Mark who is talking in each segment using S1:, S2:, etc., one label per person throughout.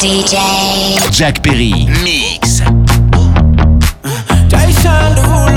S1: DJ
S2: Jack Perry. Mix.
S3: Jason Derulo.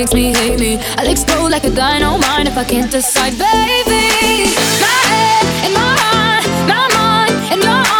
S1: makes me hate me. I'll explode like a dynamite if I can't decide, baby. My head in my heart, my mind in your arms.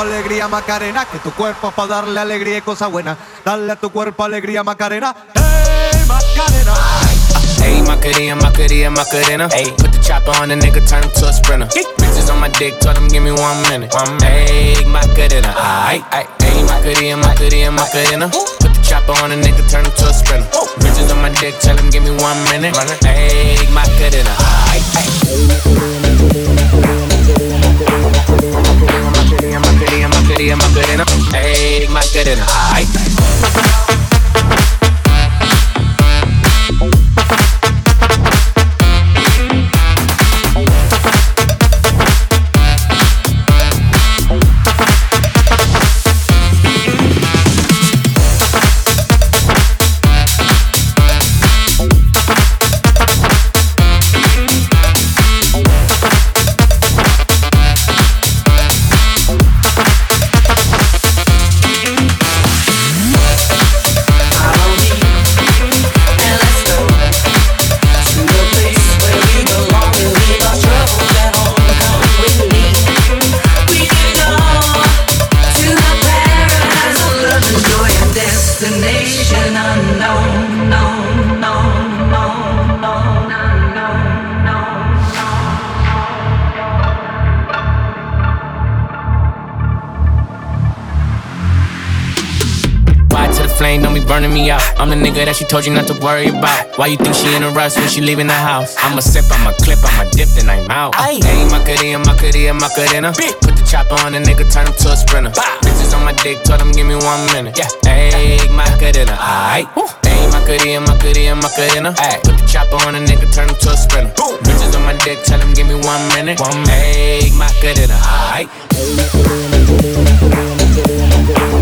S4: Alegría Macarena, que tu cuerpo es para darle alegría y cosa buena. Dale a tu cuerpo alegría Macarena, hey Macarena.
S5: Hey, Macarena, Macarena, Macarena. Hey, put the chopper on the nigga, turn him to a sprinter. Bitches on my dick, told him give me one minute. One minute. Hey, Macarena, aight. Hey, Macarena, Macarena, Macarena. Put the chopper on the nigga, turn him to a sprinter. Bitches on my dick, tell him give me one minute. Hey, Macarena, aight, aight. Macarena, Macarena, Macarena, hey, Macarena, ay. Burning me out. I'm the nigga that she told you not to worry about. Why you think she in a rush when she leaving the house? I'ma sip, I'ma clip, I'ma dip, then I'm out. Hey, Macarena, Macarena, Macarena. Put the chopper on the nigga, turn him to a sprinter. Bitches on my dick, told him give me one minute. Yeah, hey, Macarena, aight. Hey, Macarena, Macarena, Macarena. Ay, put the chopper on a nigga, turn him to a sprinter. Bitches on my dick, tell him give me one minute. One minute. Hey, Macarena, aight. Macarena, Macarena, Macarena, Macarena.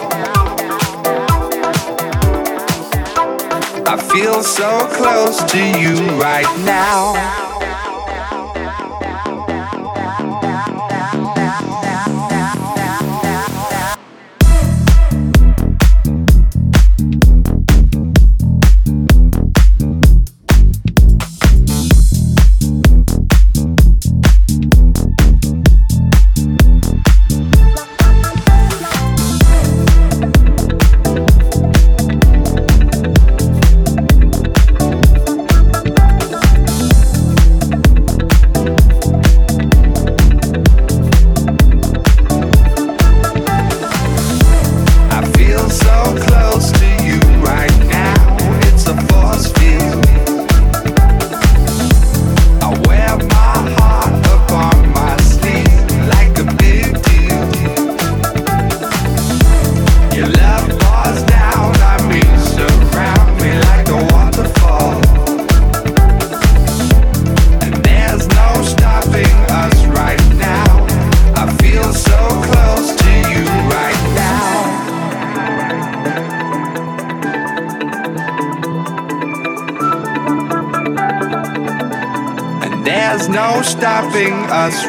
S6: So close to you right now.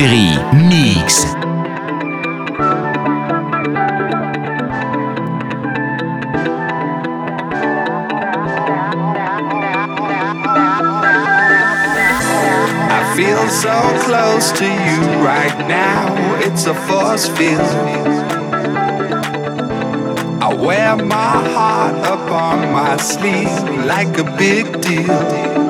S2: Perry, Mix.
S6: I feel so close to you right now, it's a force field. I wear my heart upon my sleeve like a big deal.